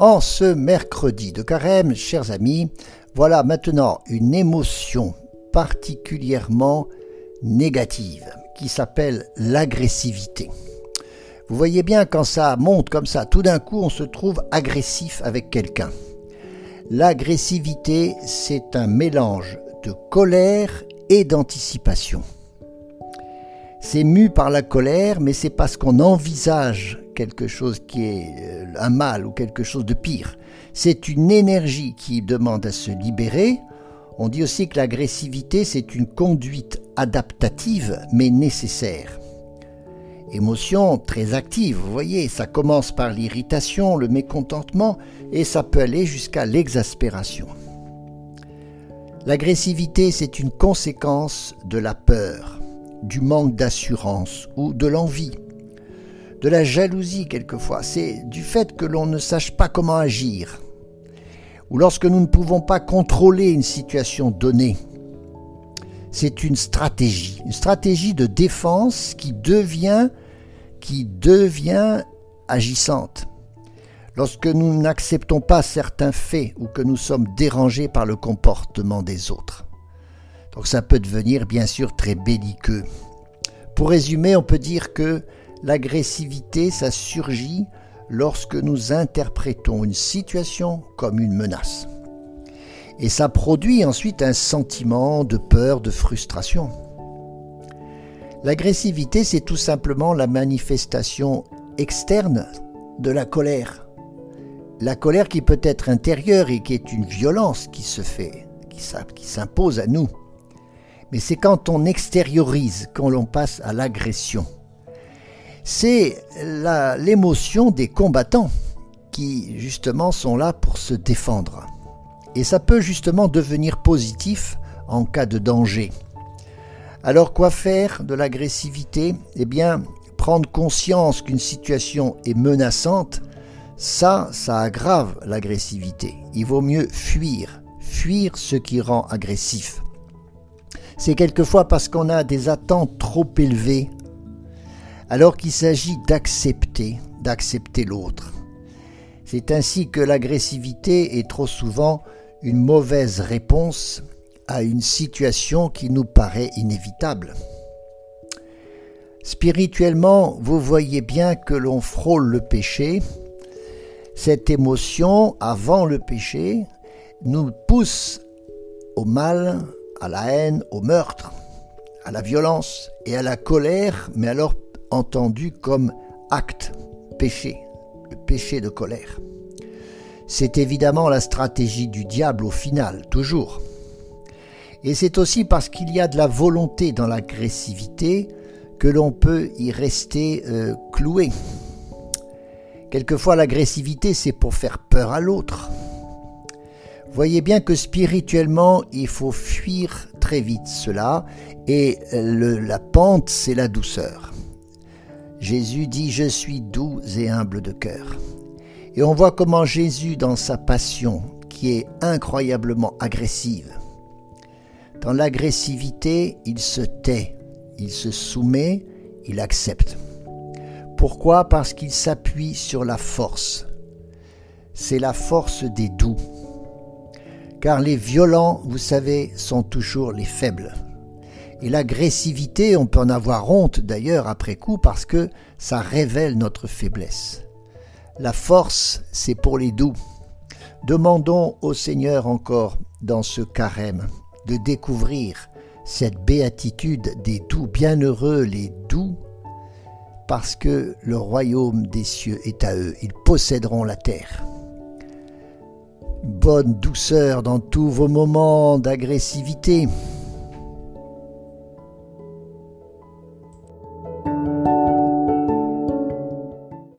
En ce mercredi de carême, chers amis, voilà maintenant une émotion particulièrement négative qui s'appelle l'agressivité. Vous voyez bien quand ça monte comme ça, tout d'un coup on se trouve agressif avec quelqu'un. L'agressivité, c'est un mélange de colère et d'anticipation. C'est mu par la colère, mais c'est parce qu'on envisage quelque chose qui est un mal ou quelque chose de pire. C'est une énergie qui demande à se libérer. On dit aussi que l'agressivité, c'est une conduite adaptative, mais nécessaire. Émotion très active, vous voyez, ça commence par l'irritation, le mécontentement, et ça peut aller jusqu'à l'exaspération. L'agressivité, c'est une conséquence de la peur du manque d'assurance ou de l'envie, de la jalousie quelquefois. C'est du fait que l'on ne sache pas comment agir, ou lorsque nous ne pouvons pas contrôler une situation donnée. C'est une stratégie, une stratégie de défense qui devient, qui devient agissante. Lorsque nous n'acceptons pas certains faits ou que nous sommes dérangés par le comportement des autres. Donc ça peut devenir bien sûr très belliqueux. Pour résumer, on peut dire que l'agressivité, ça surgit lorsque nous interprétons une situation comme une menace. Et ça produit ensuite un sentiment de peur, de frustration. L'agressivité, c'est tout simplement la manifestation externe de la colère. La colère qui peut être intérieure et qui est une violence qui se fait, qui s'impose à nous mais c'est quand on extériorise qu'on l'on passe à l'agression. C'est l'émotion des combattants qui justement sont là pour se défendre. Et ça peut justement devenir positif en cas de danger. Alors quoi faire de l'agressivité? Eh bien, prendre conscience qu'une situation est menaçante, ça, ça aggrave l'agressivité. Il vaut mieux fuir, fuir ce qui rend agressif c'est quelquefois parce qu'on a des attentes trop élevées, alors qu'il s'agit d'accepter, d'accepter l'autre. C'est ainsi que l'agressivité est trop souvent une mauvaise réponse à une situation qui nous paraît inévitable. Spirituellement, vous voyez bien que l'on frôle le péché. Cette émotion, avant le péché, nous pousse au mal, à la haine, au meurtre, à la violence et à la colère, mais alors entendu comme acte, péché, le péché de colère. C'est évidemment la stratégie du diable au final, toujours. Et c'est aussi parce qu'il y a de la volonté dans l'agressivité que l'on peut y rester euh, cloué. Quelquefois l'agressivité c'est pour faire peur à l'autre, Voyez bien que spirituellement, il faut fuir très vite cela, et la pente, c'est la douceur. Jésus dit, je suis doux et humble de cœur. Et on voit comment Jésus, dans sa passion, qui est incroyablement agressive, dans l'agressivité, il se tait, il se soumet, il accepte. Pourquoi? Parce qu'il s'appuie sur la force. C'est la force des doux car les violents, vous savez, sont toujours les faibles. Et l'agressivité, on peut en avoir honte d'ailleurs après coup parce que ça révèle notre faiblesse. La force, c'est pour les doux. Demandons au Seigneur encore dans ce carême de découvrir cette béatitude des doux, bienheureux les doux, parce que le royaume des cieux est à eux, ils posséderont la terre bonne douceur dans tous vos moments d'agressivité.